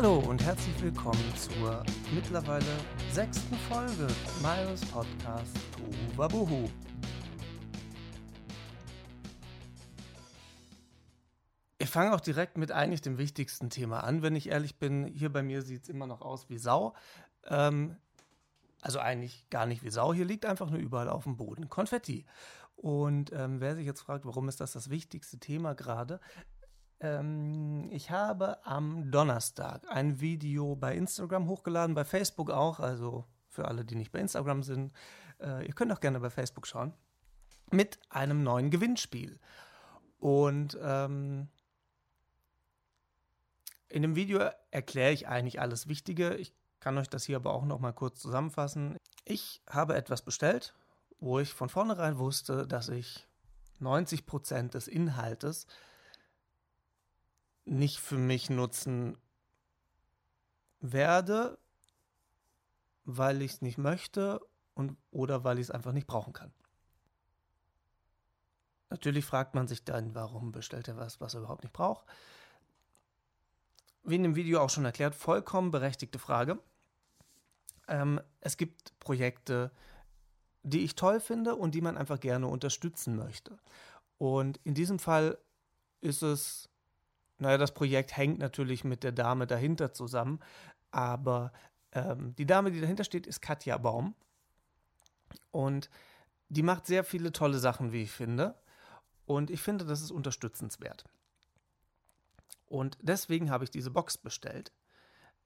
Hallo und herzlich willkommen zur mittlerweile sechsten Folge meines Podcasts Tuvabuhu. Ich fange auch direkt mit eigentlich dem wichtigsten Thema an, wenn ich ehrlich bin. Hier bei mir sieht es immer noch aus wie Sau. Ähm, also eigentlich gar nicht wie Sau. Hier liegt einfach nur überall auf dem Boden Konfetti. Und ähm, wer sich jetzt fragt, warum ist das das wichtigste Thema gerade? Ähm, ich habe am Donnerstag ein Video bei Instagram hochgeladen, bei Facebook auch. Also für alle, die nicht bei Instagram sind, äh, ihr könnt auch gerne bei Facebook schauen. Mit einem neuen Gewinnspiel. Und ähm, in dem Video erkläre ich eigentlich alles Wichtige. Ich kann euch das hier aber auch noch mal kurz zusammenfassen. Ich habe etwas bestellt, wo ich von vornherein wusste, dass ich 90 Prozent des Inhaltes nicht für mich nutzen werde, weil ich es nicht möchte und oder weil ich es einfach nicht brauchen kann. Natürlich fragt man sich dann, warum bestellt er was, was er überhaupt nicht braucht. Wie in dem Video auch schon erklärt, vollkommen berechtigte Frage. Ähm, es gibt Projekte, die ich toll finde und die man einfach gerne unterstützen möchte. Und in diesem Fall ist es, naja, das Projekt hängt natürlich mit der Dame dahinter zusammen, aber ähm, die Dame, die dahinter steht, ist Katja Baum. Und die macht sehr viele tolle Sachen, wie ich finde. Und ich finde, das ist unterstützenswert. Und deswegen habe ich diese Box bestellt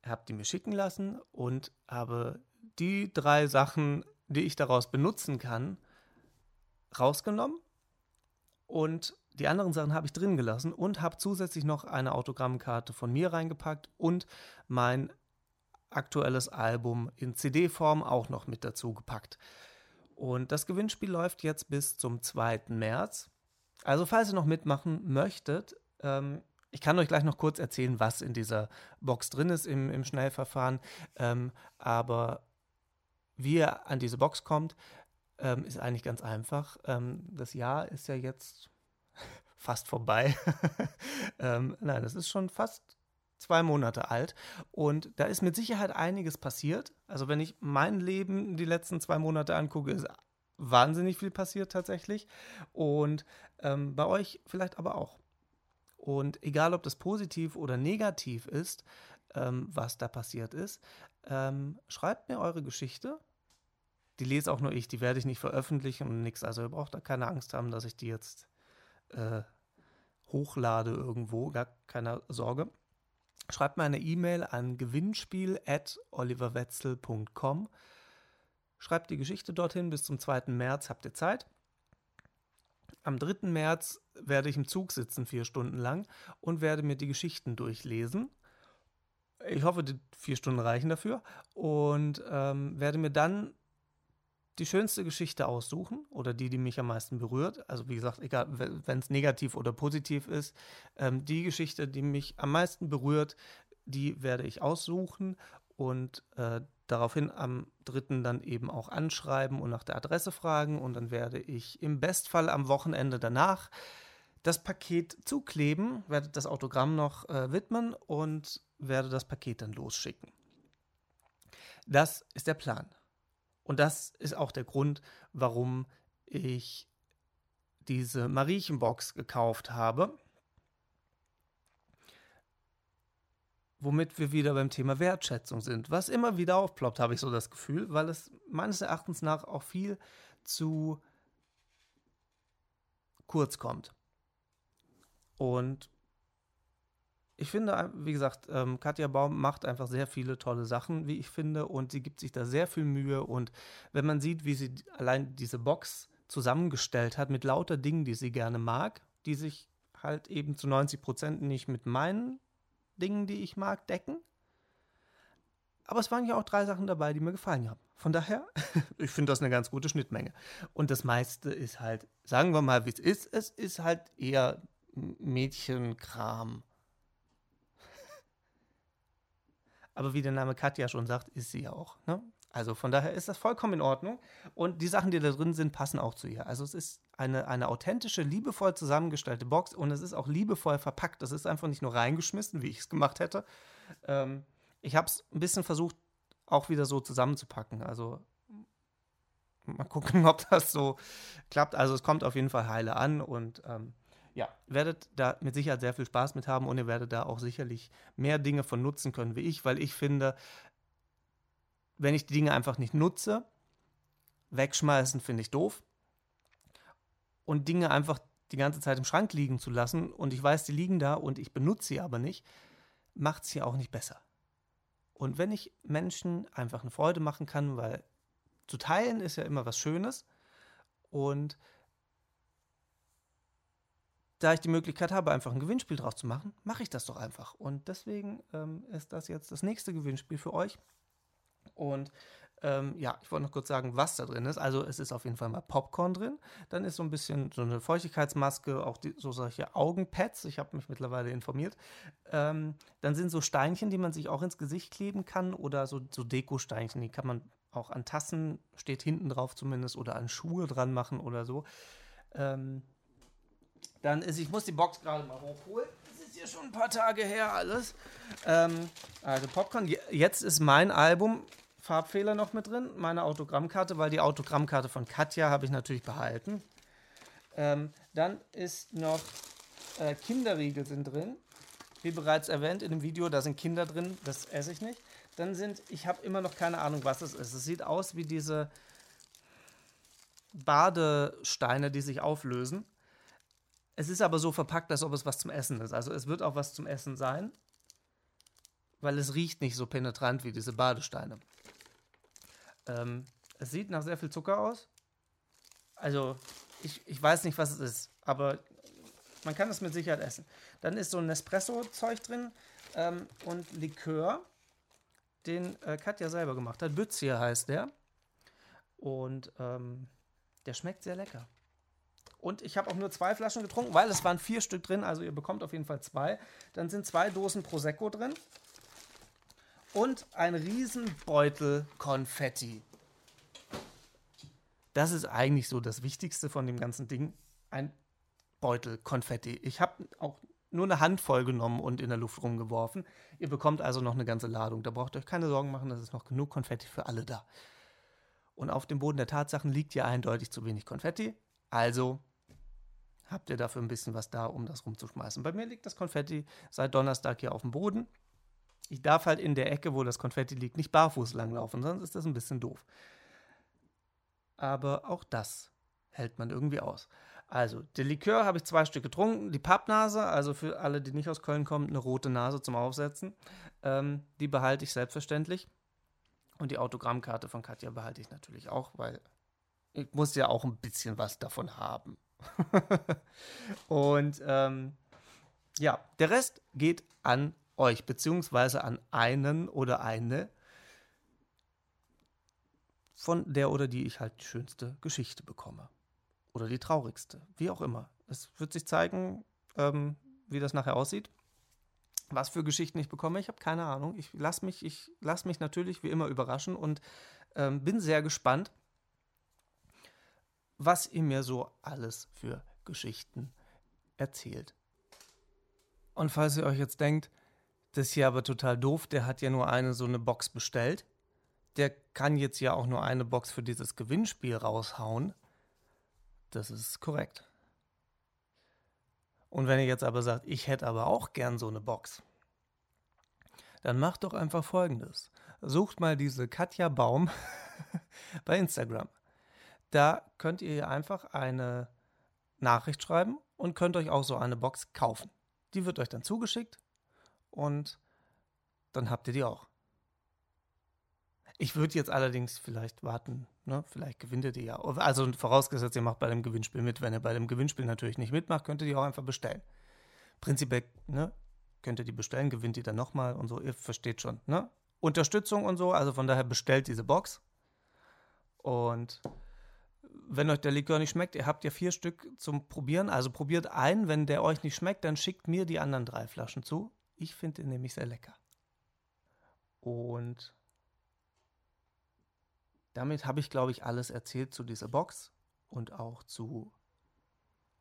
habe die mir schicken lassen und habe die drei Sachen, die ich daraus benutzen kann, rausgenommen und die anderen Sachen habe ich drin gelassen und habe zusätzlich noch eine Autogrammkarte von mir reingepackt und mein aktuelles Album in CD-Form auch noch mit dazu gepackt. Und das Gewinnspiel läuft jetzt bis zum 2. März. Also falls ihr noch mitmachen möchtet, ähm, ich kann euch gleich noch kurz erzählen, was in dieser Box drin ist im, im Schnellverfahren. Ähm, aber wie ihr an diese Box kommt, ähm, ist eigentlich ganz einfach. Ähm, das Jahr ist ja jetzt fast vorbei. Ähm, nein, es ist schon fast zwei Monate alt. Und da ist mit Sicherheit einiges passiert. Also wenn ich mein Leben die letzten zwei Monate angucke, ist wahnsinnig viel passiert tatsächlich. Und ähm, bei euch vielleicht aber auch. Und egal, ob das positiv oder negativ ist, ähm, was da passiert ist, ähm, schreibt mir eure Geschichte. Die lese auch nur ich, die werde ich nicht veröffentlichen und nichts. Also ihr braucht da keine Angst haben, dass ich die jetzt äh, hochlade irgendwo, gar keine Sorge. Schreibt mir eine E-Mail an gewinnspiel.oliverwetzel.com. Schreibt die Geschichte dorthin, bis zum 2. März habt ihr Zeit. Am 3. März werde ich im Zug sitzen, vier Stunden lang, und werde mir die Geschichten durchlesen. Ich hoffe, die vier Stunden reichen dafür. Und ähm, werde mir dann die schönste Geschichte aussuchen oder die, die mich am meisten berührt. Also wie gesagt, egal, wenn es negativ oder positiv ist, ähm, die Geschichte, die mich am meisten berührt, die werde ich aussuchen und äh, daraufhin am 3. dann eben auch anschreiben und nach der Adresse fragen und dann werde ich im Bestfall am Wochenende danach das Paket zukleben, werde das Autogramm noch äh, widmen und werde das Paket dann losschicken. Das ist der Plan. Und das ist auch der Grund, warum ich diese Mariechenbox gekauft habe. womit wir wieder beim Thema Wertschätzung sind, was immer wieder aufploppt, habe ich so das Gefühl, weil es meines Erachtens nach auch viel zu kurz kommt. Und ich finde, wie gesagt, ähm, Katja Baum macht einfach sehr viele tolle Sachen, wie ich finde, und sie gibt sich da sehr viel Mühe. Und wenn man sieht, wie sie allein diese Box zusammengestellt hat mit lauter Dingen, die sie gerne mag, die sich halt eben zu 90 Prozent nicht mit meinen Dingen, die ich mag, decken. Aber es waren ja auch drei Sachen dabei, die mir gefallen haben. Von daher, ich finde das eine ganz gute Schnittmenge. Und das meiste ist halt, sagen wir mal, wie es ist, es ist halt eher Mädchenkram. Aber wie der Name Katja schon sagt, ist sie ja auch. Ne? Also von daher ist das vollkommen in Ordnung. Und die Sachen, die da drin sind, passen auch zu ihr. Also es ist eine, eine authentische, liebevoll zusammengestellte Box und es ist auch liebevoll verpackt. Das ist einfach nicht nur reingeschmissen, wie ich es gemacht hätte, Ähm, ich habe es ein bisschen versucht, auch wieder so zusammenzupacken. Also mal gucken, ob das so klappt. Also es kommt auf jeden Fall heile an und ähm, ja, werdet da mit Sicherheit sehr viel Spaß mit haben und ihr werdet da auch sicherlich mehr Dinge von nutzen können wie ich, weil ich finde, wenn ich die Dinge einfach nicht nutze, wegschmeißen finde ich doof. Und Dinge einfach die ganze Zeit im Schrank liegen zu lassen und ich weiß, die liegen da und ich benutze sie aber nicht, macht es ja auch nicht besser. Und wenn ich Menschen einfach eine Freude machen kann, weil zu teilen ist ja immer was Schönes und da ich die Möglichkeit habe, einfach ein Gewinnspiel draus zu machen, mache ich das doch einfach. Und deswegen ähm, ist das jetzt das nächste Gewinnspiel für euch. Und ähm, ja, ich wollte noch kurz sagen, was da drin ist. Also es ist auf jeden Fall mal Popcorn drin. Dann ist so ein bisschen so eine Feuchtigkeitsmaske, auch die, so solche Augenpads. Ich habe mich mittlerweile informiert. Ähm, dann sind so Steinchen, die man sich auch ins Gesicht kleben kann oder so, so Deko-Steinchen. Die kann man auch an Tassen, steht hinten drauf zumindest, oder an Schuhe dran machen oder so. Ähm, dann ist, ich muss die Box gerade mal hochholen. Das ist ja schon ein paar Tage her alles. Ähm, also Popcorn. Jetzt ist mein Album Farbfehler noch mit drin, meine Autogrammkarte, weil die Autogrammkarte von Katja habe ich natürlich behalten. Ähm, dann ist noch äh, Kinderriegel sind drin. Wie bereits erwähnt in dem Video, da sind Kinder drin, das esse ich nicht. Dann sind, ich habe immer noch keine Ahnung, was es ist. Es sieht aus wie diese Badesteine, die sich auflösen. Es ist aber so verpackt, als ob es was zum Essen ist. Also es wird auch was zum Essen sein, weil es riecht nicht so penetrant wie diese Badesteine. Ähm, es sieht nach sehr viel Zucker aus. Also, ich, ich weiß nicht, was es ist, aber man kann es mit Sicherheit essen. Dann ist so ein Nespresso-Zeug drin ähm, und Likör, den äh, Katja selber gemacht hat. Bützier heißt der. Und ähm, der schmeckt sehr lecker. Und ich habe auch nur zwei Flaschen getrunken, weil es waren vier Stück drin, also ihr bekommt auf jeden Fall zwei. Dann sind zwei Dosen Prosecco drin und ein Riesenbeutel Konfetti. Das ist eigentlich so das Wichtigste von dem ganzen Ding. Ein Beutel Konfetti. Ich habe auch nur eine Handvoll genommen und in der Luft rumgeworfen. Ihr bekommt also noch eine ganze Ladung. Da braucht ihr euch keine Sorgen machen, es ist noch genug Konfetti für alle da. Und auf dem Boden der Tatsachen liegt ja eindeutig zu wenig Konfetti. Also habt ihr dafür ein bisschen was da, um das rumzuschmeißen. Bei mir liegt das Konfetti seit Donnerstag hier auf dem Boden ich darf halt in der Ecke, wo das Konfetti liegt, nicht barfuß langlaufen, sonst ist das ein bisschen doof. Aber auch das hält man irgendwie aus. Also, der Likör habe ich zwei Stück getrunken. Die Pappnase, also für alle, die nicht aus Köln kommen, eine rote Nase zum Aufsetzen. Ähm, die behalte ich selbstverständlich. Und die Autogrammkarte von Katja behalte ich natürlich auch, weil ich muss ja auch ein bisschen was davon haben. Und ähm, ja, der Rest geht an euch, beziehungsweise an einen oder eine, von der oder die ich halt die schönste Geschichte bekomme. Oder die traurigste, wie auch immer. Es wird sich zeigen, ähm, wie das nachher aussieht. Was für Geschichten ich bekomme, ich habe keine Ahnung. Ich lasse mich, lass mich natürlich wie immer überraschen und ähm, bin sehr gespannt, was ihr mir so alles für Geschichten erzählt. Und falls ihr euch jetzt denkt, das ist hier aber total doof. Der hat ja nur eine so eine Box bestellt. Der kann jetzt ja auch nur eine Box für dieses Gewinnspiel raushauen. Das ist korrekt. Und wenn ihr jetzt aber sagt, ich hätte aber auch gern so eine Box, dann macht doch einfach folgendes. Sucht mal diese Katja Baum bei Instagram. Da könnt ihr einfach eine Nachricht schreiben und könnt euch auch so eine Box kaufen. Die wird euch dann zugeschickt und dann habt ihr die auch. Ich würde jetzt allerdings vielleicht warten, ne? vielleicht gewinnt ihr die ja. Also vorausgesetzt, ihr macht bei dem Gewinnspiel mit. Wenn ihr bei dem Gewinnspiel natürlich nicht mitmacht, könnt ihr die auch einfach bestellen. Prinzipiell ne? könnt ihr die bestellen, gewinnt die dann nochmal und so. Ihr versteht schon. Ne? Unterstützung und so, also von daher bestellt diese Box. Und wenn euch der Likör nicht schmeckt, ihr habt ja vier Stück zum Probieren, also probiert einen. Wenn der euch nicht schmeckt, dann schickt mir die anderen drei Flaschen zu. Ich finde ihn nämlich sehr lecker. Und damit habe ich, glaube ich, alles erzählt zu dieser Box und auch zu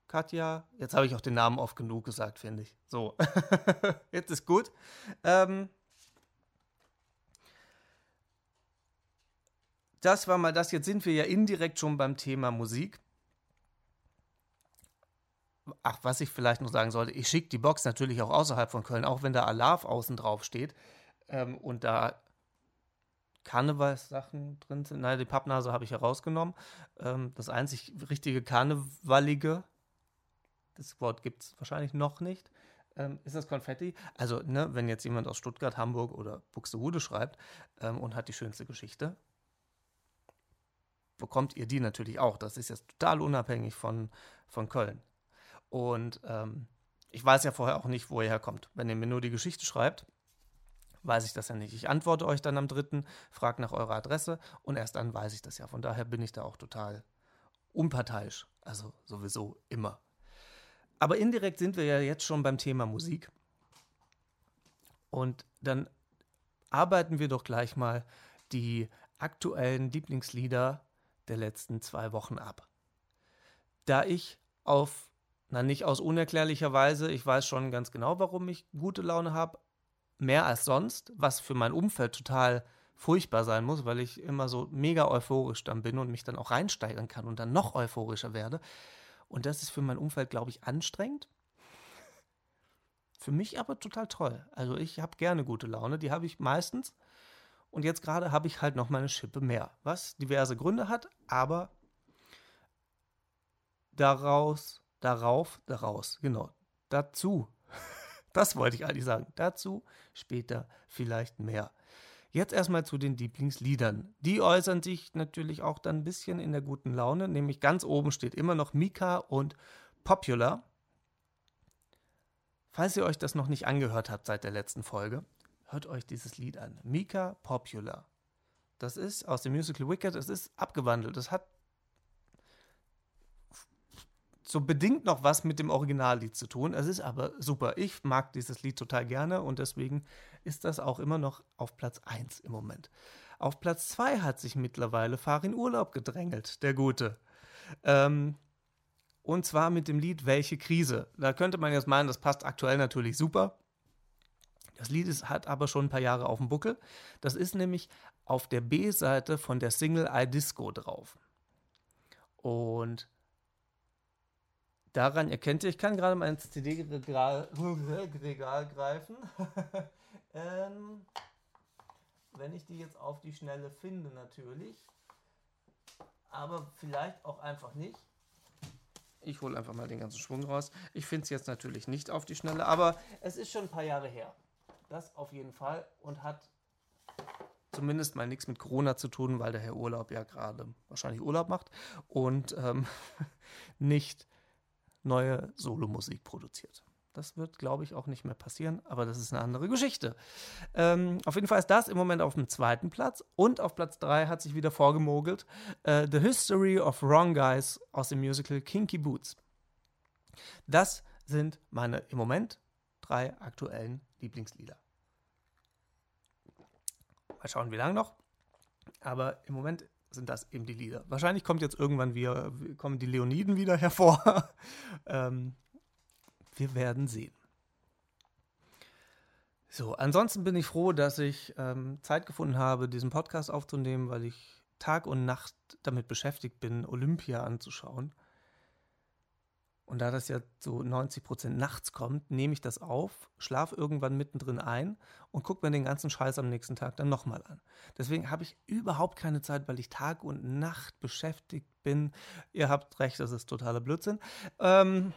Katja. Jetzt habe ich auch den Namen oft genug gesagt, finde ich. So, jetzt ist gut. Ähm, das war mal das. Jetzt sind wir ja indirekt schon beim Thema Musik. Ach, was ich vielleicht noch sagen sollte, ich schicke die Box natürlich auch außerhalb von Köln, auch wenn da Alarv außen drauf steht ähm, und da Karnevalssachen drin sind. Nein, die Pappnase habe ich herausgenommen. Ähm, das einzig richtige Karnevalige, das Wort gibt es wahrscheinlich noch nicht, ähm, ist das Konfetti. Also, ne, wenn jetzt jemand aus Stuttgart, Hamburg oder Buxtehude schreibt ähm, und hat die schönste Geschichte, bekommt ihr die natürlich auch. Das ist jetzt total unabhängig von, von Köln. Und ähm, ich weiß ja vorher auch nicht, wo ihr herkommt. Wenn ihr mir nur die Geschichte schreibt, weiß ich das ja nicht. Ich antworte euch dann am dritten, frage nach eurer Adresse und erst dann weiß ich das ja. Von daher bin ich da auch total unparteiisch. Also sowieso immer. Aber indirekt sind wir ja jetzt schon beim Thema Musik. Und dann arbeiten wir doch gleich mal die aktuellen Lieblingslieder der letzten zwei Wochen ab. Da ich auf, na nicht aus unerklärlicher Weise, ich weiß schon ganz genau, warum ich gute Laune habe, mehr als sonst, was für mein Umfeld total furchtbar sein muss, weil ich immer so mega euphorisch dann bin und mich dann auch reinsteigern kann und dann noch euphorischer werde. Und das ist für mein Umfeld, glaube ich, anstrengend. Für mich aber total toll. Also ich habe gerne gute Laune, die habe ich meistens. Und jetzt gerade habe ich halt noch meine Schippe mehr, was diverse Gründe hat, aber daraus, darauf, daraus, genau, dazu das wollte ich eigentlich sagen. Dazu später vielleicht mehr. Jetzt erstmal zu den Lieblingsliedern. Die äußern sich natürlich auch dann ein bisschen in der guten Laune, nämlich ganz oben steht immer noch Mika und Popular. Falls ihr euch das noch nicht angehört habt seit der letzten Folge, hört euch dieses Lied an. Mika Popular. Das ist aus dem Musical Wicked, es ist abgewandelt. Es hat so bedingt noch was mit dem Originallied zu tun. Es ist aber super. Ich mag dieses Lied total gerne und deswegen ist das auch immer noch auf Platz 1 im Moment. Auf Platz 2 hat sich mittlerweile Farin Urlaub gedrängelt, der Gute. Ähm, und zwar mit dem Lied Welche Krise. Da könnte man jetzt meinen, das passt aktuell natürlich super. Das Lied ist, hat aber schon ein paar Jahre auf dem Buckel. Das ist nämlich auf der B-Seite von der Single I Disco drauf. Und daran erkennt ihr, ich kann gerade mal ins CD-Regal greifen. ähm, wenn ich die jetzt auf die Schnelle finde, natürlich. Aber vielleicht auch einfach nicht. Ich hole einfach mal den ganzen Schwung raus. Ich finde es jetzt natürlich nicht auf die Schnelle, aber es ist schon ein paar Jahre her. Das auf jeden Fall und hat zumindest mal nichts mit Corona zu tun, weil der Herr Urlaub ja gerade wahrscheinlich Urlaub macht und ähm, nicht neue Solomusik produziert. Das wird, glaube ich, auch nicht mehr passieren, aber das ist eine andere Geschichte. Ähm, auf jeden Fall ist das im Moment auf dem zweiten Platz und auf Platz drei hat sich wieder vorgemogelt äh, The History of Wrong Guys aus dem Musical Kinky Boots. Das sind meine im Moment drei aktuellen Lieblingslieder. Mal schauen, wie lange noch. Aber im Moment sind das eben die Lieder. Wahrscheinlich kommt jetzt irgendwann wieder, kommen die Leoniden wieder hervor. ähm, wir werden sehen. So, ansonsten bin ich froh, dass ich ähm, Zeit gefunden habe, diesen Podcast aufzunehmen, weil ich Tag und Nacht damit beschäftigt bin, Olympia anzuschauen. Und da das ja so 90 Prozent nachts kommt, nehme ich das auf, schlafe irgendwann mittendrin ein und gucke mir den ganzen Scheiß am nächsten Tag dann nochmal an. Deswegen habe ich überhaupt keine Zeit, weil ich Tag und Nacht beschäftigt bin. Ihr habt recht, das ist totaler Blödsinn. Ähm,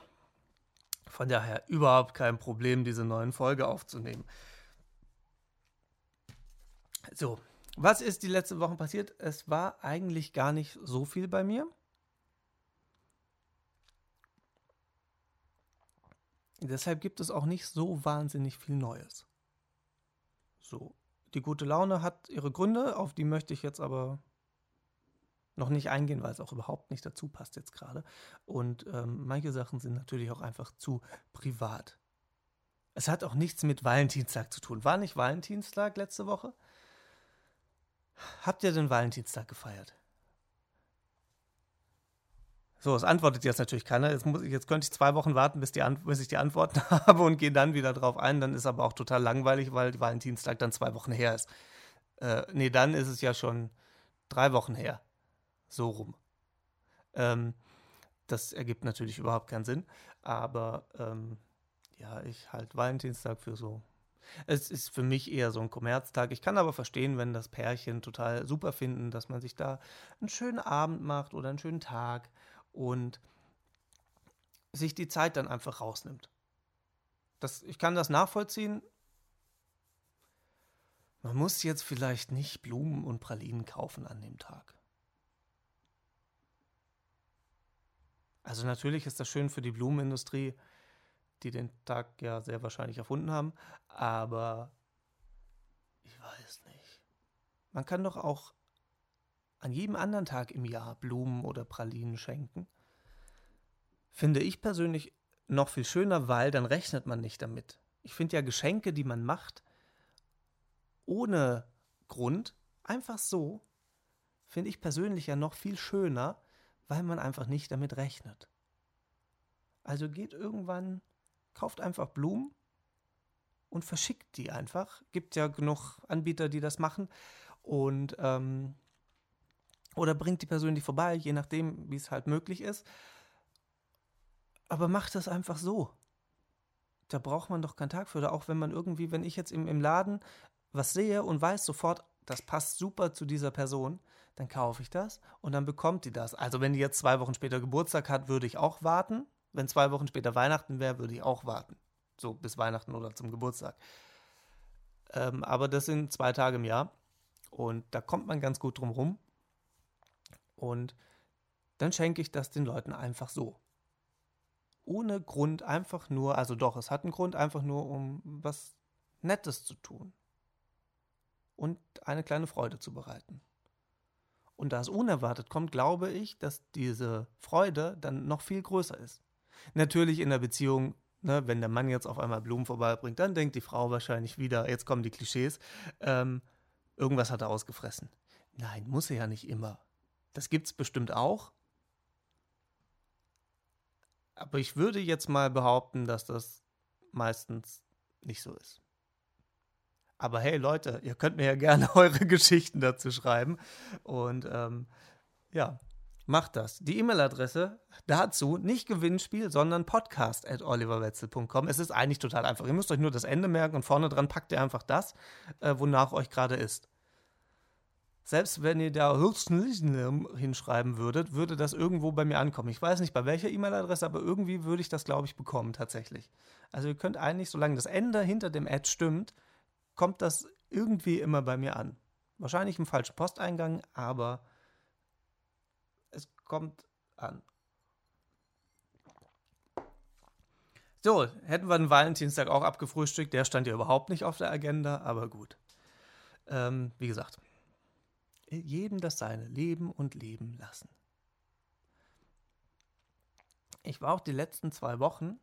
von daher überhaupt kein Problem, diese neuen Folge aufzunehmen. So, was ist die letzte Woche passiert? Es war eigentlich gar nicht so viel bei mir. Deshalb gibt es auch nicht so wahnsinnig viel Neues. So, die gute Laune hat ihre Gründe, auf die möchte ich jetzt aber noch nicht eingehen, weil es auch überhaupt nicht dazu passt jetzt gerade. Und ähm, manche Sachen sind natürlich auch einfach zu privat. Es hat auch nichts mit Valentinstag zu tun. War nicht Valentinstag letzte Woche? Habt ihr den Valentinstag gefeiert? So, es antwortet jetzt natürlich keiner. Jetzt, muss, jetzt könnte ich zwei Wochen warten, bis, die, bis ich die Antworten habe und gehe dann wieder drauf ein. Dann ist aber auch total langweilig, weil Valentinstag dann zwei Wochen her ist. Äh, nee, dann ist es ja schon drei Wochen her. So rum. Ähm, das ergibt natürlich überhaupt keinen Sinn, aber ähm, ja, ich halte Valentinstag für so. Es ist für mich eher so ein Kommerztag. Ich kann aber verstehen, wenn das Pärchen total super finden, dass man sich da einen schönen Abend macht oder einen schönen Tag und sich die Zeit dann einfach rausnimmt. Das, ich kann das nachvollziehen. Man muss jetzt vielleicht nicht Blumen und Pralinen kaufen an dem Tag. Also natürlich ist das schön für die Blumenindustrie, die den Tag ja sehr wahrscheinlich erfunden haben, aber ich weiß nicht. Man kann doch auch an jedem anderen Tag im Jahr Blumen oder Pralinen schenken. Finde ich persönlich noch viel schöner, weil dann rechnet man nicht damit. Ich finde ja Geschenke, die man macht, ohne Grund, einfach so, finde ich persönlich ja noch viel schöner, weil man einfach nicht damit rechnet. Also geht irgendwann, kauft einfach Blumen und verschickt die einfach. Gibt ja genug Anbieter, die das machen. Und ähm, oder bringt die persönlich vorbei, je nachdem, wie es halt möglich ist. Aber macht das einfach so. Da braucht man doch keinen Tag für. Oder auch wenn man irgendwie, wenn ich jetzt im, im Laden was sehe und weiß sofort, das passt super zu dieser Person, dann kaufe ich das und dann bekommt die das. Also wenn die jetzt zwei Wochen später Geburtstag hat, würde ich auch warten. Wenn zwei Wochen später Weihnachten wäre, würde ich auch warten. So bis Weihnachten oder zum Geburtstag. Ähm, aber das sind zwei Tage im Jahr und da kommt man ganz gut drum rum. Und dann schenke ich das den Leuten einfach so. Ohne Grund, einfach nur, also doch, es hat einen Grund, einfach nur um was Nettes zu tun und eine kleine Freude zu bereiten. Und da es unerwartet kommt, glaube ich, dass diese Freude dann noch viel größer ist. Natürlich in der Beziehung, ne, wenn der Mann jetzt auf einmal Blumen vorbeibringt, dann denkt die Frau wahrscheinlich wieder, jetzt kommen die Klischees, ähm, irgendwas hat er ausgefressen. Nein, muss er ja nicht immer. Das gibt es bestimmt auch. Aber ich würde jetzt mal behaupten, dass das meistens nicht so ist. Aber hey Leute, ihr könnt mir ja gerne eure Geschichten dazu schreiben. Und ähm, ja, macht das. Die E-Mail-Adresse dazu nicht Gewinnspiel, sondern podcast at oliverwetzel.com. Es ist eigentlich total einfach. Ihr müsst euch nur das Ende merken und vorne dran packt ihr einfach das, äh, wonach euch gerade ist. Selbst wenn ihr da hinschreiben würdet, würde das irgendwo bei mir ankommen. Ich weiß nicht bei welcher E-Mail-Adresse, aber irgendwie würde ich das, glaube ich, bekommen tatsächlich. Also ihr könnt eigentlich, solange das Ende hinter dem Ad stimmt, kommt das irgendwie immer bei mir an. Wahrscheinlich im falschen Posteingang, aber es kommt an. So, hätten wir den Valentinstag auch abgefrühstückt. Der stand ja überhaupt nicht auf der Agenda, aber gut. Ähm, wie gesagt, jedem das seine leben und leben lassen. Ich war auch die letzten zwei Wochen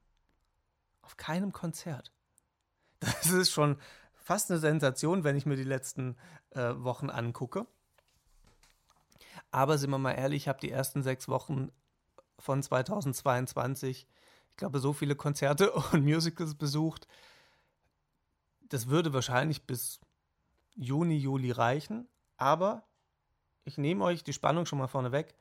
auf keinem Konzert. Das ist schon fast eine Sensation, wenn ich mir die letzten äh, Wochen angucke. Aber sind wir mal ehrlich, ich habe die ersten sechs Wochen von 2022, ich glaube, so viele Konzerte und Musicals besucht. Das würde wahrscheinlich bis Juni, Juli reichen. Aber ich nehme euch die Spannung schon mal vorne weg.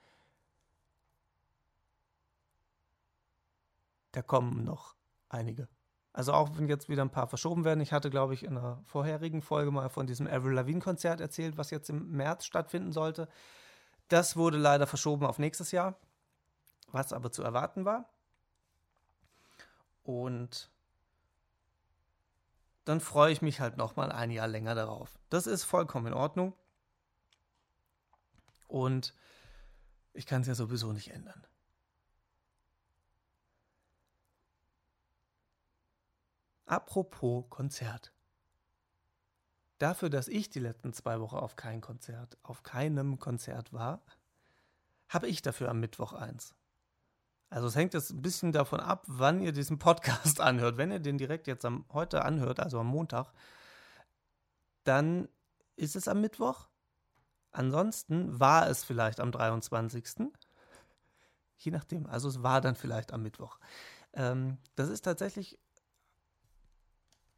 Da kommen noch einige. Also auch wenn jetzt wieder ein paar verschoben werden. Ich hatte, glaube ich, in einer vorherigen Folge mal von diesem Avril Lavigne-Konzert erzählt, was jetzt im März stattfinden sollte. Das wurde leider verschoben auf nächstes Jahr, was aber zu erwarten war. Und dann freue ich mich halt noch mal ein Jahr länger darauf. Das ist vollkommen in Ordnung. Und ich kann es ja sowieso nicht ändern. Apropos Konzert. Dafür, dass ich die letzten zwei Wochen auf kein Konzert, auf keinem Konzert war, habe ich dafür am Mittwoch eins. Also es hängt jetzt ein bisschen davon ab, wann ihr diesen Podcast anhört. Wenn ihr den direkt jetzt am, heute anhört, also am Montag, dann ist es am Mittwoch. Ansonsten war es vielleicht am 23. Je nachdem, also es war dann vielleicht am Mittwoch. Ähm, das ist tatsächlich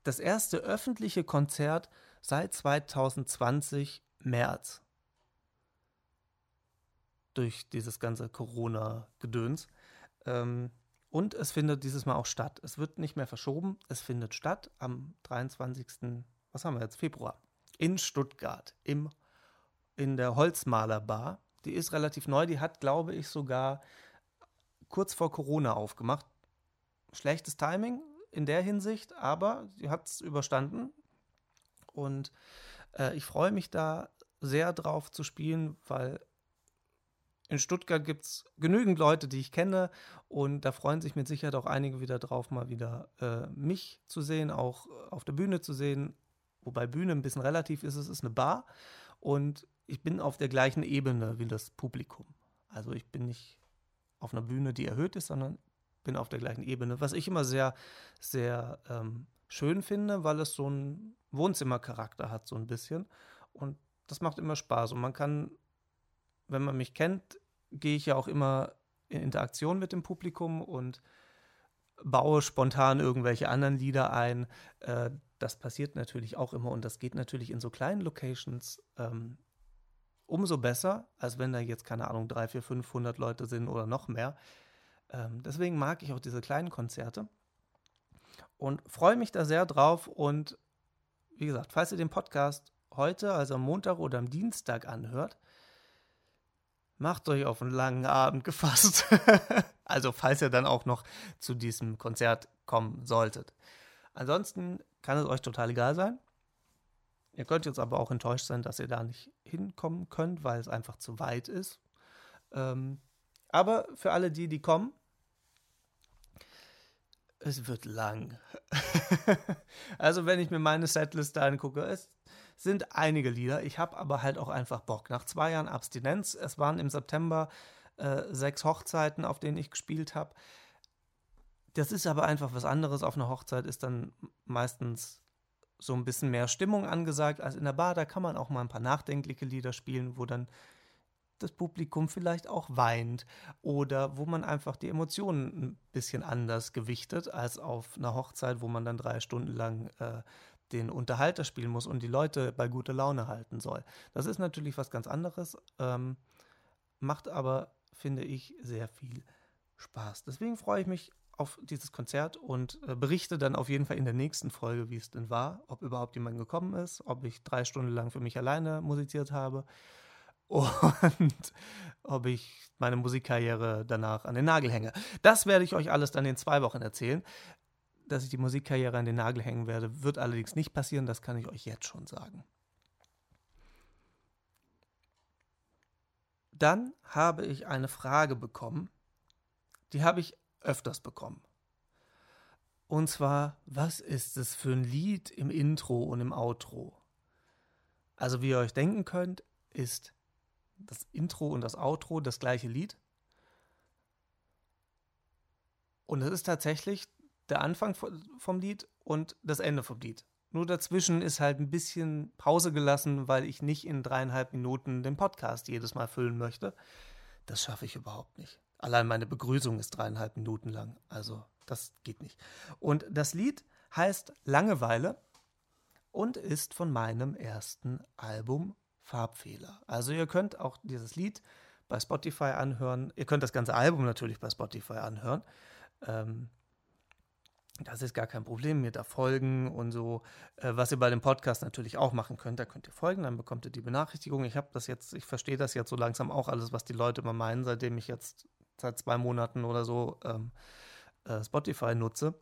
das erste öffentliche Konzert seit 2020 März. durch dieses ganze Corona-Gedöns. Ähm, und es findet dieses Mal auch statt. Es wird nicht mehr verschoben, es findet statt am 23. Was haben wir jetzt? Februar. In Stuttgart, im, in der Holzmalerbar. Die ist relativ neu, die hat, glaube ich, sogar kurz vor Corona aufgemacht. Schlechtes Timing in der Hinsicht, aber sie hat es überstanden. Und äh, ich freue mich da sehr drauf zu spielen, weil in Stuttgart gibt es genügend Leute, die ich kenne und da freuen sich mit Sicherheit auch einige wieder drauf, mal wieder äh, mich zu sehen, auch auf der Bühne zu sehen. Wobei Bühne ein bisschen relativ ist, es ist eine Bar und ich bin auf der gleichen Ebene wie das Publikum. Also ich bin nicht auf einer Bühne, die erhöht ist, sondern bin auf der gleichen Ebene. Was ich immer sehr, sehr ähm, schön finde, weil es so einen Wohnzimmercharakter hat, so ein bisschen. Und das macht immer Spaß. Und man kann, wenn man mich kennt, gehe ich ja auch immer in Interaktion mit dem Publikum und baue spontan irgendwelche anderen Lieder ein. Äh, das passiert natürlich auch immer und das geht natürlich in so kleinen Locations ähm, umso besser, als wenn da jetzt, keine Ahnung, 3, 4, 500 Leute sind oder noch mehr. Ähm, deswegen mag ich auch diese kleinen Konzerte und freue mich da sehr drauf. Und wie gesagt, falls ihr den Podcast heute, also am Montag oder am Dienstag anhört, macht euch auf einen langen Abend gefasst. also falls ihr dann auch noch zu diesem Konzert kommen solltet. Ansonsten kann es euch total egal sein. Ihr könnt jetzt aber auch enttäuscht sein, dass ihr da nicht hinkommen könnt, weil es einfach zu weit ist. Ähm, aber für alle die, die kommen, es wird lang. also wenn ich mir meine Setliste angucke, es sind einige Lieder. Ich habe aber halt auch einfach Bock. Nach zwei Jahren Abstinenz, es waren im September äh, sechs Hochzeiten, auf denen ich gespielt habe. Das ist aber einfach was anderes. Auf einer Hochzeit ist dann meistens so ein bisschen mehr Stimmung angesagt als in der Bar. Da kann man auch mal ein paar nachdenkliche Lieder spielen, wo dann das Publikum vielleicht auch weint oder wo man einfach die Emotionen ein bisschen anders gewichtet als auf einer Hochzeit, wo man dann drei Stunden lang äh, den Unterhalter spielen muss und die Leute bei guter Laune halten soll. Das ist natürlich was ganz anderes, ähm, macht aber, finde ich, sehr viel Spaß. Deswegen freue ich mich auf dieses Konzert und äh, berichte dann auf jeden Fall in der nächsten Folge, wie es denn war, ob überhaupt jemand gekommen ist, ob ich drei Stunden lang für mich alleine musiziert habe und ob ich meine Musikkarriere danach an den Nagel hänge. Das werde ich euch alles dann in zwei Wochen erzählen. Dass ich die Musikkarriere an den Nagel hängen werde, wird allerdings nicht passieren, das kann ich euch jetzt schon sagen. Dann habe ich eine Frage bekommen, die habe ich öfters bekommen. Und zwar, was ist es für ein Lied im Intro und im Outro? Also wie ihr euch denken könnt, ist das Intro und das Outro das gleiche Lied. Und es ist tatsächlich der Anfang vom Lied und das Ende vom Lied. Nur dazwischen ist halt ein bisschen Pause gelassen, weil ich nicht in dreieinhalb Minuten den Podcast jedes Mal füllen möchte. Das schaffe ich überhaupt nicht. Allein meine Begrüßung ist dreieinhalb Minuten lang. Also das geht nicht. Und das Lied heißt Langeweile und ist von meinem ersten Album Farbfehler. Also ihr könnt auch dieses Lied bei Spotify anhören. Ihr könnt das ganze Album natürlich bei Spotify anhören. Ähm, das ist gar kein Problem, mir da folgen und so. Äh, was ihr bei dem Podcast natürlich auch machen könnt, da könnt ihr folgen, dann bekommt ihr die Benachrichtigung. Ich habe das jetzt, ich verstehe das jetzt so langsam auch alles, was die Leute immer meinen, seitdem ich jetzt seit zwei Monaten oder so ähm, äh, Spotify nutze.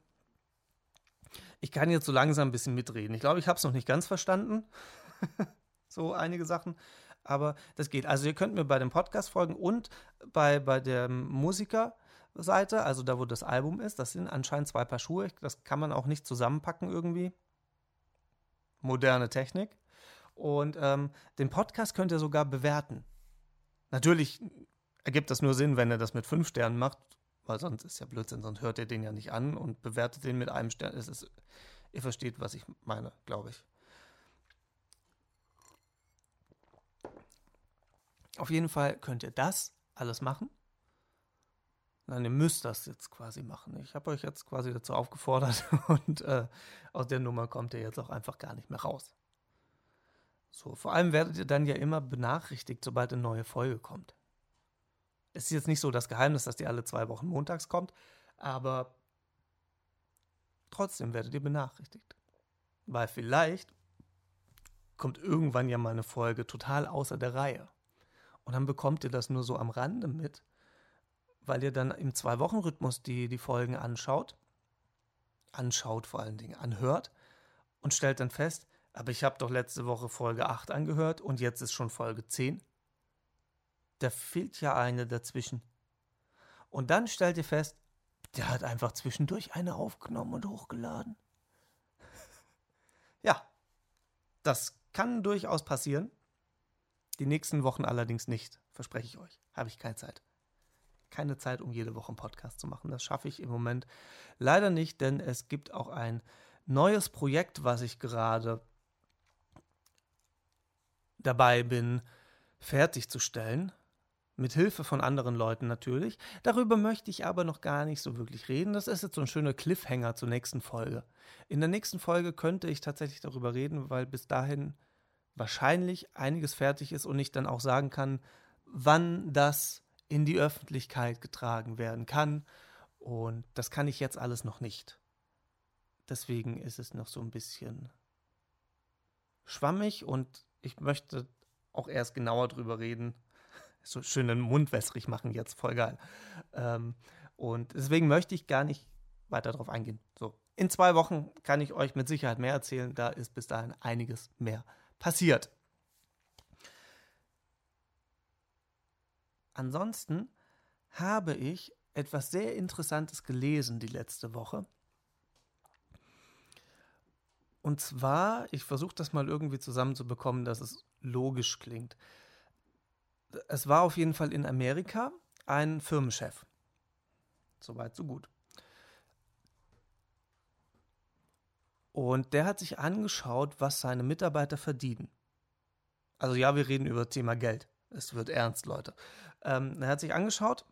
Ich kann jetzt so langsam ein bisschen mitreden. Ich glaube, ich habe es noch nicht ganz verstanden. so einige Sachen. Aber das geht. Also ihr könnt mir bei dem Podcast folgen und bei, bei der Musikerseite, also da, wo das Album ist. Das sind anscheinend zwei Paar Schuhe. Das kann man auch nicht zusammenpacken irgendwie. Moderne Technik. Und ähm, den Podcast könnt ihr sogar bewerten. Natürlich ergibt das nur Sinn, wenn ihr das mit fünf Sternen macht, weil sonst ist ja Blödsinn, sonst hört ihr den ja nicht an und bewertet den mit einem Stern. Es ist, ihr versteht, was ich meine, glaube ich. Auf jeden Fall könnt ihr das alles machen. Nein, ihr müsst das jetzt quasi machen. Ich habe euch jetzt quasi dazu aufgefordert und äh, aus der Nummer kommt ihr jetzt auch einfach gar nicht mehr raus. So, vor allem werdet ihr dann ja immer benachrichtigt, sobald eine neue Folge kommt. Es ist jetzt nicht so das Geheimnis, dass die alle zwei Wochen montags kommt, aber trotzdem werdet ihr benachrichtigt. Weil vielleicht kommt irgendwann ja mal eine Folge total außer der Reihe. Und dann bekommt ihr das nur so am Rande mit, weil ihr dann im Zwei-Wochen-Rhythmus die, die Folgen anschaut. Anschaut vor allen Dingen, anhört und stellt dann fest, aber ich habe doch letzte Woche Folge 8 angehört und jetzt ist schon Folge 10. Da fehlt ja eine dazwischen. Und dann stellt ihr fest, der hat einfach zwischendurch eine aufgenommen und hochgeladen. ja, das kann durchaus passieren. Die nächsten Wochen allerdings nicht, verspreche ich euch. Habe ich keine Zeit. Keine Zeit, um jede Woche einen Podcast zu machen. Das schaffe ich im Moment leider nicht, denn es gibt auch ein neues Projekt, was ich gerade dabei bin, fertigzustellen. Mit Hilfe von anderen Leuten natürlich. Darüber möchte ich aber noch gar nicht so wirklich reden. Das ist jetzt so ein schöner Cliffhanger zur nächsten Folge. In der nächsten Folge könnte ich tatsächlich darüber reden, weil bis dahin wahrscheinlich einiges fertig ist und ich dann auch sagen kann, wann das in die Öffentlichkeit getragen werden kann. Und das kann ich jetzt alles noch nicht. Deswegen ist es noch so ein bisschen schwammig und ich möchte auch erst genauer drüber reden, so schön den Mund wässrig machen jetzt, voll geil. Ähm, und deswegen möchte ich gar nicht weiter darauf eingehen. So, in zwei Wochen kann ich euch mit Sicherheit mehr erzählen. Da ist bis dahin einiges mehr passiert. Ansonsten habe ich etwas sehr Interessantes gelesen die letzte Woche. Und zwar, ich versuche das mal irgendwie zusammenzubekommen, dass es logisch klingt es war auf jeden Fall in Amerika ein Firmenchef. Soweit, so gut. Und der hat sich angeschaut, was seine Mitarbeiter verdienen. Also ja, wir reden über das Thema Geld. Es wird ernst, Leute. Ähm, er hat sich angeschaut,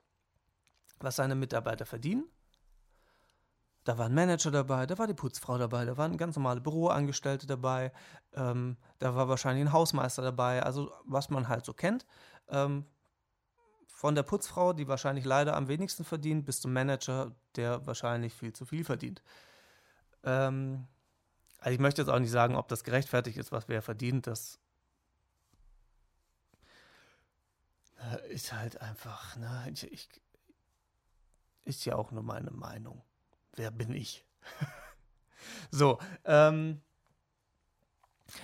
was seine Mitarbeiter verdienen. Da war ein Manager dabei, da war die Putzfrau dabei, da waren ganz normale Büroangestellte dabei, ähm, da war wahrscheinlich ein Hausmeister dabei, also was man halt so kennt. Ähm, von der Putzfrau, die wahrscheinlich leider am wenigsten verdient, bis zum Manager, der wahrscheinlich viel zu viel verdient. Ähm, also ich möchte jetzt auch nicht sagen, ob das gerechtfertigt ist, was wer verdient. Das ist halt einfach, ne, ich, ich, ist ja auch nur meine Meinung. Wer bin ich? so, ähm,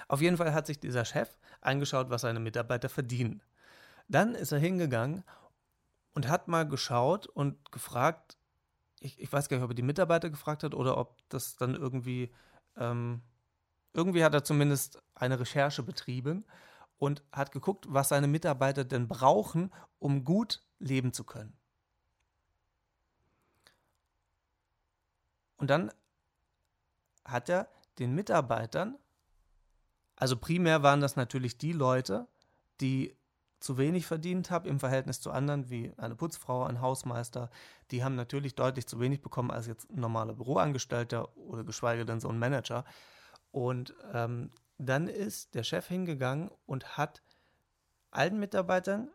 auf jeden Fall hat sich dieser Chef angeschaut, was seine Mitarbeiter verdienen. Dann ist er hingegangen und hat mal geschaut und gefragt, ich, ich weiß gar nicht, ob er die Mitarbeiter gefragt hat oder ob das dann irgendwie, ähm, irgendwie hat er zumindest eine Recherche betrieben und hat geguckt, was seine Mitarbeiter denn brauchen, um gut leben zu können. Und dann hat er den Mitarbeitern, also primär waren das natürlich die Leute, die zu wenig verdient habe im Verhältnis zu anderen, wie eine Putzfrau, ein Hausmeister, die haben natürlich deutlich zu wenig bekommen als jetzt ein normaler Büroangestellter oder geschweige denn so ein Manager. Und ähm, dann ist der Chef hingegangen und hat allen Mitarbeitern,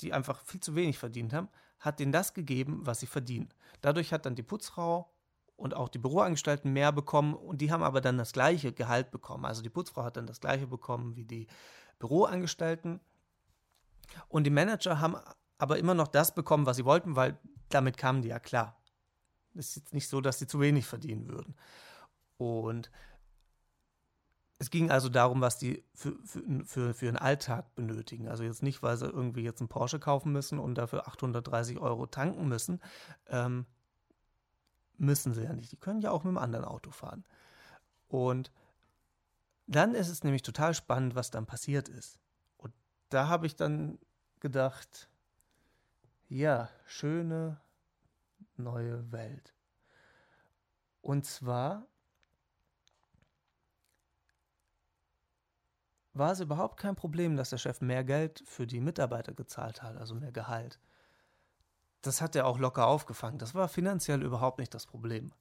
die einfach viel zu wenig verdient haben, hat denen das gegeben, was sie verdienen. Dadurch hat dann die Putzfrau und auch die Büroangestellten mehr bekommen und die haben aber dann das gleiche Gehalt bekommen. Also die Putzfrau hat dann das gleiche bekommen wie die Büroangestellten und die Manager haben aber immer noch das bekommen, was sie wollten, weil damit kamen die ja klar. Es ist jetzt nicht so, dass sie zu wenig verdienen würden. Und es ging also darum, was die für, für, für, für einen Alltag benötigen. Also jetzt nicht, weil sie irgendwie jetzt einen Porsche kaufen müssen und dafür 830 Euro tanken müssen. Ähm, müssen sie ja nicht. Die können ja auch mit einem anderen Auto fahren. Und dann ist es nämlich total spannend, was dann passiert ist da habe ich dann gedacht, ja, schöne neue Welt. Und zwar war es überhaupt kein Problem, dass der Chef mehr Geld für die Mitarbeiter gezahlt hat, also mehr Gehalt. Das hat er auch locker aufgefangen. Das war finanziell überhaupt nicht das Problem.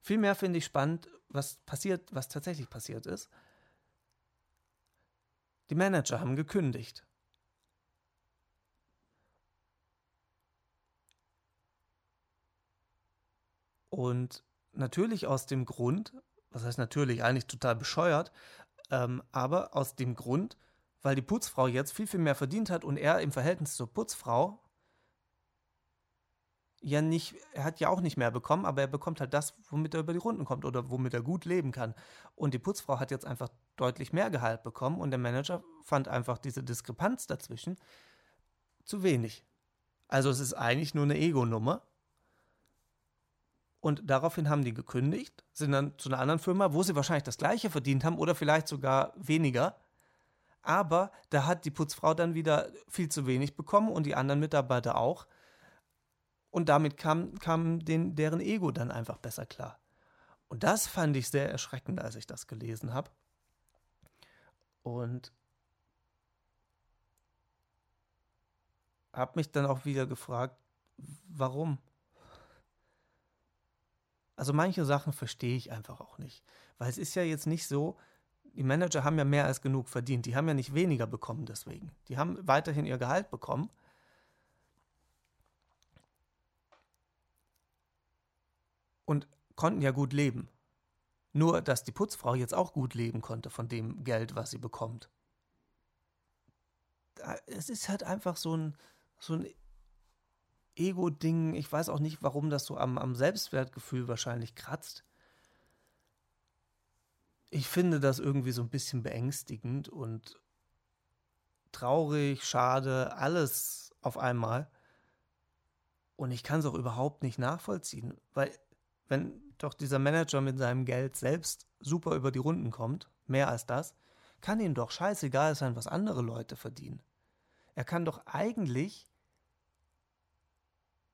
Vielmehr finde ich spannend, was passiert, was tatsächlich passiert ist. Die Manager haben gekündigt. Und natürlich aus dem Grund, was heißt natürlich, eigentlich total bescheuert, ähm, aber aus dem Grund, weil die Putzfrau jetzt viel, viel mehr verdient hat und er im Verhältnis zur Putzfrau ja nicht, er hat ja auch nicht mehr bekommen, aber er bekommt halt das, womit er über die Runden kommt oder womit er gut leben kann. Und die Putzfrau hat jetzt einfach deutlich mehr Gehalt bekommen und der Manager fand einfach diese Diskrepanz dazwischen zu wenig. Also es ist eigentlich nur eine Ego-Nummer. Und daraufhin haben die gekündigt, sind dann zu einer anderen Firma, wo sie wahrscheinlich das gleiche verdient haben oder vielleicht sogar weniger. Aber da hat die Putzfrau dann wieder viel zu wenig bekommen und die anderen Mitarbeiter auch. Und damit kam, kam den, deren Ego dann einfach besser klar. Und das fand ich sehr erschreckend, als ich das gelesen habe. Und habe mich dann auch wieder gefragt, warum? Also manche Sachen verstehe ich einfach auch nicht. Weil es ist ja jetzt nicht so, die Manager haben ja mehr als genug verdient. Die haben ja nicht weniger bekommen deswegen. Die haben weiterhin ihr Gehalt bekommen. Und konnten ja gut leben. Nur, dass die Putzfrau jetzt auch gut leben konnte von dem Geld, was sie bekommt. Es ist halt einfach so ein, so ein Ego-Ding. Ich weiß auch nicht, warum das so am, am Selbstwertgefühl wahrscheinlich kratzt. Ich finde das irgendwie so ein bisschen beängstigend und traurig, schade, alles auf einmal. Und ich kann es auch überhaupt nicht nachvollziehen, weil wenn doch dieser Manager mit seinem Geld selbst super über die Runden kommt, mehr als das, kann ihm doch scheißegal sein, was andere Leute verdienen. Er kann doch eigentlich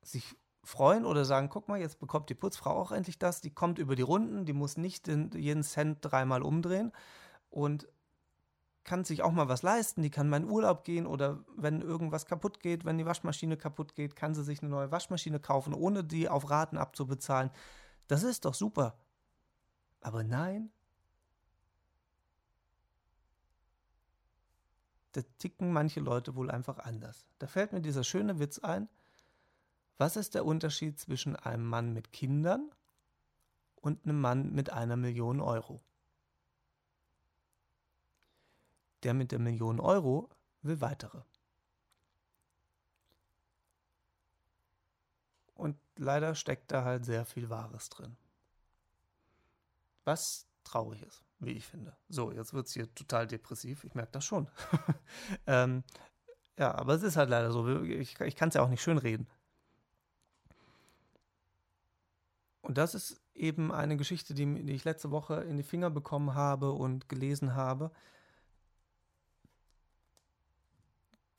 sich freuen oder sagen, guck mal, jetzt bekommt die Putzfrau auch endlich das, die kommt über die Runden, die muss nicht jeden Cent dreimal umdrehen und kann sich auch mal was leisten, die kann mal in Urlaub gehen oder wenn irgendwas kaputt geht, wenn die Waschmaschine kaputt geht, kann sie sich eine neue Waschmaschine kaufen, ohne die auf Raten abzubezahlen. Das ist doch super. Aber nein. Da ticken manche Leute wohl einfach anders. Da fällt mir dieser schöne Witz ein. Was ist der Unterschied zwischen einem Mann mit Kindern und einem Mann mit einer Million Euro? Der mit der Million Euro will weitere. Und leider steckt da halt sehr viel Wahres drin. Was traurig ist, wie ich finde. So, jetzt wird es hier total depressiv. Ich merke das schon. ähm, ja, aber es ist halt leider so. Ich, ich kann es ja auch nicht schönreden. Und das ist eben eine Geschichte, die, die ich letzte Woche in die Finger bekommen habe und gelesen habe,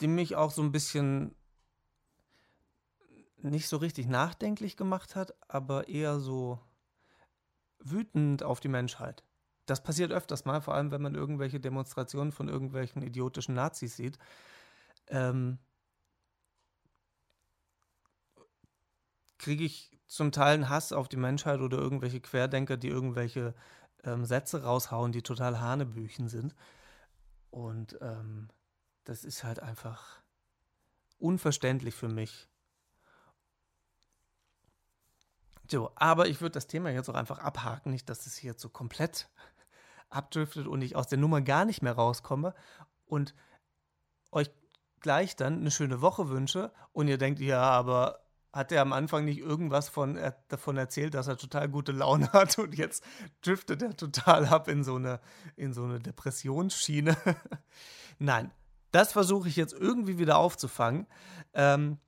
die mich auch so ein bisschen nicht so richtig nachdenklich gemacht hat, aber eher so wütend auf die Menschheit. Das passiert öfters mal, vor allem wenn man irgendwelche Demonstrationen von irgendwelchen idiotischen Nazis sieht. Ähm, kriege ich zum Teil einen Hass auf die Menschheit oder irgendwelche Querdenker, die irgendwelche ähm, Sätze raushauen, die total Hanebüchen sind. Und ähm, das ist halt einfach unverständlich für mich. So, aber ich würde das Thema jetzt auch einfach abhaken, nicht, dass es hier jetzt so komplett abdriftet und ich aus der Nummer gar nicht mehr rauskomme und euch gleich dann eine schöne Woche wünsche und ihr denkt, ja, aber hat er am Anfang nicht irgendwas von, er, davon erzählt, dass er total gute Laune hat und jetzt driftet er total ab in so eine, in so eine Depressionsschiene. Nein, das versuche ich jetzt irgendwie wieder aufzufangen. Ähm,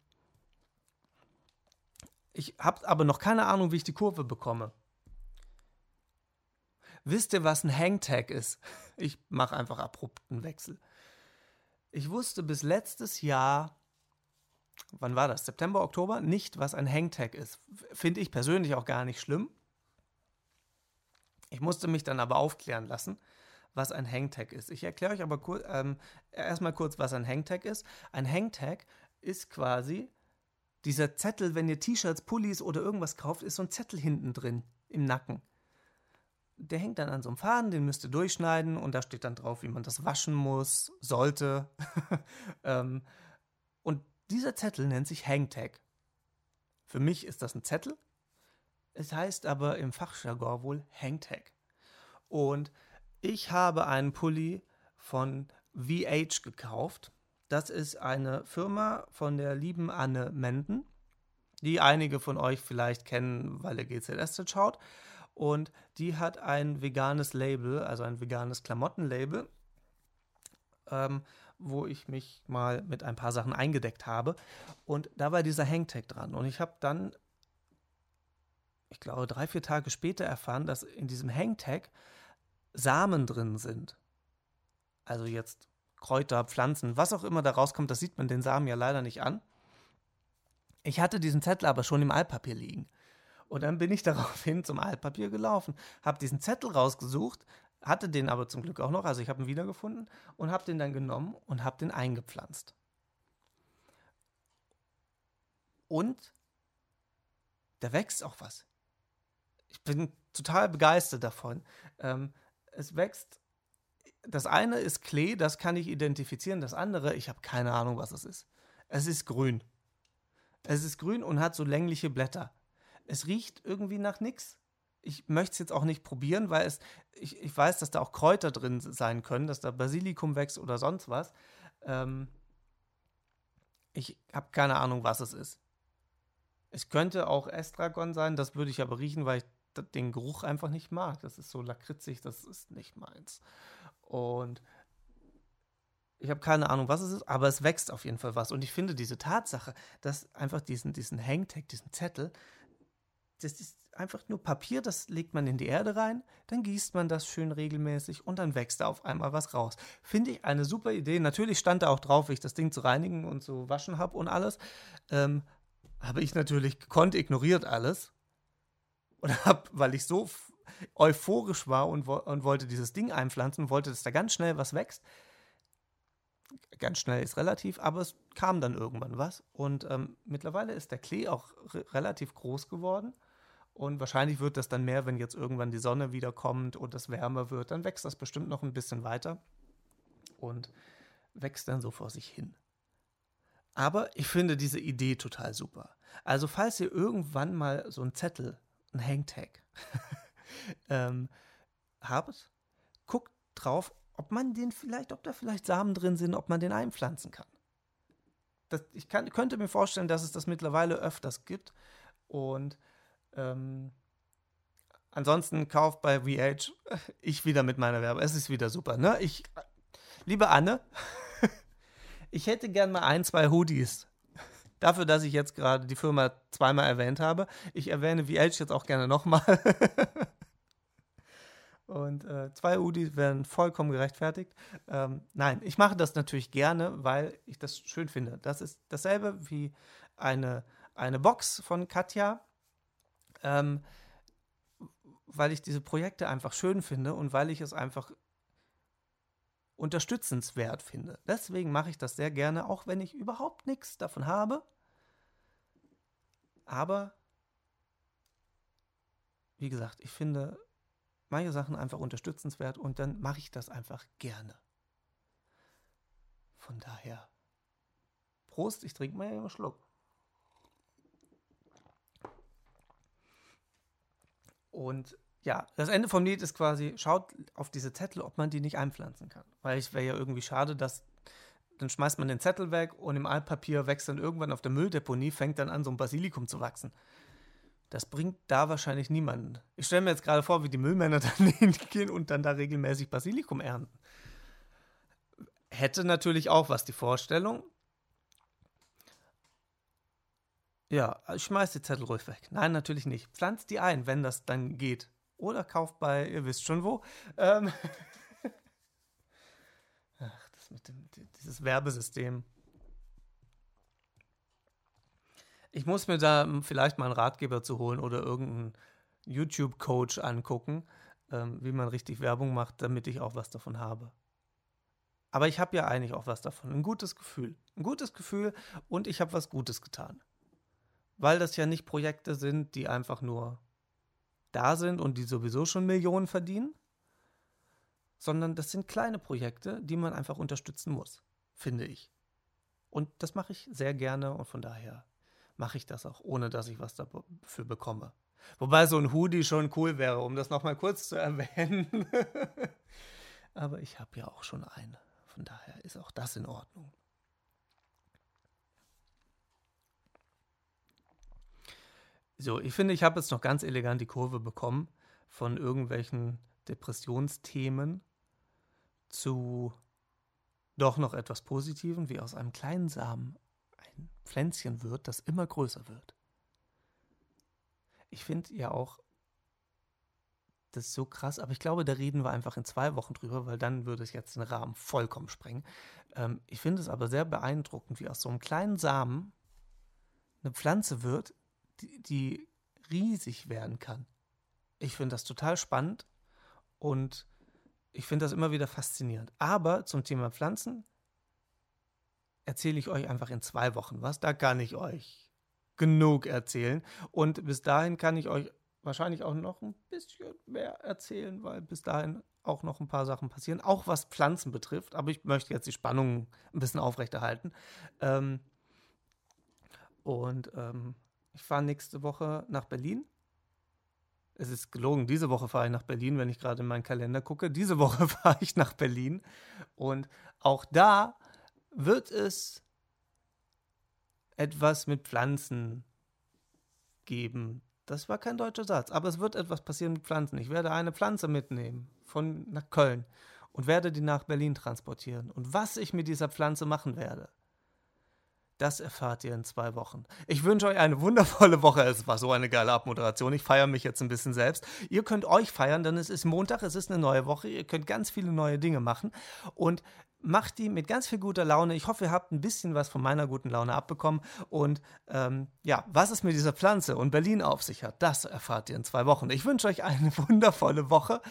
ich habe aber noch keine Ahnung, wie ich die Kurve bekomme. Wisst ihr, was ein Hangtag ist? Ich mache einfach abrupten Wechsel. Ich wusste bis letztes Jahr, wann war das? September, Oktober, nicht, was ein Hangtag ist. Finde ich persönlich auch gar nicht schlimm. Ich musste mich dann aber aufklären lassen, was ein Hangtag ist. Ich erkläre euch aber kur ähm, erstmal kurz, was ein Hangtag ist. Ein Hangtag ist quasi dieser Zettel, wenn ihr T-Shirts, Pullis oder irgendwas kauft, ist so ein Zettel hinten drin im Nacken. Der hängt dann an so einem Faden, den müsst ihr durchschneiden und da steht dann drauf, wie man das waschen muss, sollte. ähm, und dieser Zettel nennt sich Hangtag. Für mich ist das ein Zettel. Es heißt aber im Fachjargon wohl Hangtag. Und ich habe einen Pulli von VH gekauft. Das ist eine Firma von der lieben Anne Menden, die einige von euch vielleicht kennen, weil ihr GZS schaut. Und die hat ein veganes Label, also ein veganes Klamottenlabel, ähm, wo ich mich mal mit ein paar Sachen eingedeckt habe. Und da war dieser Hangtag dran. Und ich habe dann, ich glaube, drei, vier Tage später erfahren, dass in diesem Hangtag Samen drin sind. Also jetzt Kräuter, Pflanzen, was auch immer da rauskommt, das sieht man den Samen ja leider nicht an. Ich hatte diesen Zettel aber schon im Altpapier liegen. Und dann bin ich daraufhin zum Altpapier gelaufen, habe diesen Zettel rausgesucht, hatte den aber zum Glück auch noch, also ich habe ihn wiedergefunden und habe den dann genommen und habe den eingepflanzt. Und da wächst auch was. Ich bin total begeistert davon. Ähm, es wächst. Das eine ist Klee, das kann ich identifizieren. Das andere, ich habe keine Ahnung, was es ist. Es ist grün. Es ist grün und hat so längliche Blätter. Es riecht irgendwie nach nichts. Ich möchte es jetzt auch nicht probieren, weil es, ich, ich weiß, dass da auch Kräuter drin sein können, dass da Basilikum wächst oder sonst was. Ähm, ich habe keine Ahnung, was es ist. Es könnte auch Estragon sein, das würde ich aber riechen, weil ich den Geruch einfach nicht mag. Das ist so lakritzig, das ist nicht meins. Und ich habe keine Ahnung, was es ist, aber es wächst auf jeden Fall was. Und ich finde diese Tatsache, dass einfach diesen, diesen Hangtag, diesen Zettel, das ist einfach nur Papier, das legt man in die Erde rein, dann gießt man das schön regelmäßig und dann wächst da auf einmal was raus. Finde ich eine super Idee. Natürlich stand da auch drauf, wie ich das Ding zu reinigen und zu waschen habe und alles. Ähm, habe ich natürlich gekonnt ignoriert alles und habe, weil ich so euphorisch war und, und wollte dieses Ding einpflanzen, wollte, dass da ganz schnell was wächst. Ganz schnell ist relativ, aber es kam dann irgendwann was. Und ähm, mittlerweile ist der Klee auch relativ groß geworden. Und wahrscheinlich wird das dann mehr, wenn jetzt irgendwann die Sonne wieder kommt und es wärmer wird. Dann wächst das bestimmt noch ein bisschen weiter und wächst dann so vor sich hin. Aber ich finde diese Idee total super. Also falls ihr irgendwann mal so einen Zettel ein Hangtag ähm, habt, guckt drauf, ob man den vielleicht, ob da vielleicht Samen drin sind, ob man den einpflanzen kann. Das, ich kann, könnte mir vorstellen, dass es das mittlerweile öfters gibt. Und ähm, ansonsten kauft bei VH ich wieder mit meiner Werbung. Es ist wieder super. Ne? Ich, liebe Anne, ich hätte gern mal ein, zwei Hoodies Dafür, dass ich jetzt gerade die Firma zweimal erwähnt habe. Ich erwähne VH jetzt auch gerne nochmal. Und äh, zwei Udis werden vollkommen gerechtfertigt. Ähm, nein, ich mache das natürlich gerne, weil ich das schön finde. Das ist dasselbe wie eine, eine Box von Katja, ähm, weil ich diese Projekte einfach schön finde und weil ich es einfach unterstützenswert finde. Deswegen mache ich das sehr gerne, auch wenn ich überhaupt nichts davon habe. Aber, wie gesagt, ich finde manche Sachen einfach unterstützenswert und dann mache ich das einfach gerne. Von daher, Prost, ich trinke mal einen Schluck. Und ja, das Ende vom Lied ist quasi, schaut auf diese Zettel, ob man die nicht einpflanzen kann. Weil es wäre ja irgendwie schade, dass dann schmeißt man den Zettel weg und im Altpapier wächst dann irgendwann auf der Mülldeponie, fängt dann an, so ein Basilikum zu wachsen. Das bringt da wahrscheinlich niemanden. Ich stelle mir jetzt gerade vor, wie die Müllmänner dann hingehen und dann da regelmäßig Basilikum ernten. Hätte natürlich auch was, die Vorstellung. Ja, schmeiß die Zettel ruhig weg. Nein, natürlich nicht. Pflanzt die ein, wenn das dann geht. Oder kauft bei, ihr wisst schon wo. Ähm Ach, das mit dem, dieses Werbesystem. Ich muss mir da vielleicht mal einen Ratgeber zu holen oder irgendeinen YouTube-Coach angucken, ähm, wie man richtig Werbung macht, damit ich auch was davon habe. Aber ich habe ja eigentlich auch was davon. Ein gutes Gefühl. Ein gutes Gefühl und ich habe was Gutes getan. Weil das ja nicht Projekte sind, die einfach nur da sind und die sowieso schon Millionen verdienen, sondern das sind kleine Projekte, die man einfach unterstützen muss, finde ich. Und das mache ich sehr gerne und von daher mache ich das auch, ohne dass ich was dafür bekomme. Wobei so ein Hoodie schon cool wäre, um das nochmal kurz zu erwähnen. Aber ich habe ja auch schon eine. Von daher ist auch das in Ordnung. So, ich finde, ich habe jetzt noch ganz elegant die Kurve bekommen von irgendwelchen Depressionsthemen zu doch noch etwas Positiven, wie aus einem kleinen Samen ein Pflänzchen wird, das immer größer wird. Ich finde ja auch, das ist so krass, aber ich glaube, da reden wir einfach in zwei Wochen drüber, weil dann würde es jetzt den Rahmen vollkommen sprengen. Ähm, ich finde es aber sehr beeindruckend, wie aus so einem kleinen Samen eine Pflanze wird, die, die riesig werden kann. Ich finde das total spannend und ich finde das immer wieder faszinierend. Aber zum Thema Pflanzen erzähle ich euch einfach in zwei Wochen was. Da kann ich euch genug erzählen. Und bis dahin kann ich euch wahrscheinlich auch noch ein bisschen mehr erzählen, weil bis dahin auch noch ein paar Sachen passieren, auch was Pflanzen betrifft. Aber ich möchte jetzt die Spannung ein bisschen aufrechterhalten. Ähm, und ähm, ich fahre nächste Woche nach Berlin. Es ist gelogen, diese Woche fahre ich nach Berlin, wenn ich gerade in meinen Kalender gucke. Diese Woche fahre ich nach Berlin. Und auch da wird es etwas mit Pflanzen geben. Das war kein deutscher Satz, aber es wird etwas passieren mit Pflanzen. Ich werde eine Pflanze mitnehmen von nach Köln und werde die nach Berlin transportieren. Und was ich mit dieser Pflanze machen werde, das erfahrt ihr in zwei Wochen. Ich wünsche euch eine wundervolle Woche. Es war so eine geile Abmoderation. Ich feiere mich jetzt ein bisschen selbst. Ihr könnt euch feiern, denn es ist Montag, es ist eine neue Woche. Ihr könnt ganz viele neue Dinge machen. Und macht die mit ganz viel guter Laune. Ich hoffe, ihr habt ein bisschen was von meiner guten Laune abbekommen. Und ähm, ja, was es mit dieser Pflanze und Berlin auf sich hat, das erfahrt ihr in zwei Wochen. Ich wünsche euch eine wundervolle Woche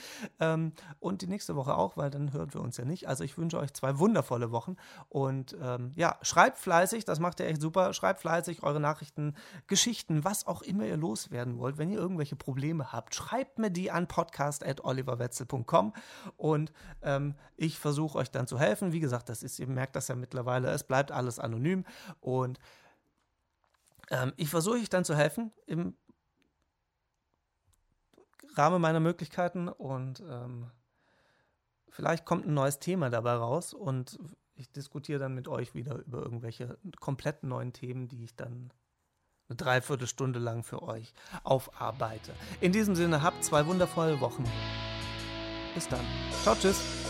ähm, und die nächste Woche auch, weil dann hören wir uns ja nicht. Also ich wünsche euch zwei wundervolle Wochen und ähm, ja, schreibt fleißig, das macht ihr echt super. Schreibt fleißig eure Nachrichten, Geschichten, was auch immer ihr loswerden wollt. Wenn ihr irgendwelche Probleme habt, schreibt mir die an podcast.oliverwetzel.com und ähm, ich versuche euch dann zu helfen helfen. Wie gesagt, das ist, ihr merkt das ja mittlerweile, es bleibt alles anonym und ähm, ich versuche euch dann zu helfen im Rahmen meiner Möglichkeiten und ähm, vielleicht kommt ein neues Thema dabei raus und ich diskutiere dann mit euch wieder über irgendwelche komplett neuen Themen, die ich dann eine Dreiviertelstunde lang für euch aufarbeite. In diesem Sinne, habt zwei wundervolle Wochen. Bis dann. Ciao, tschüss.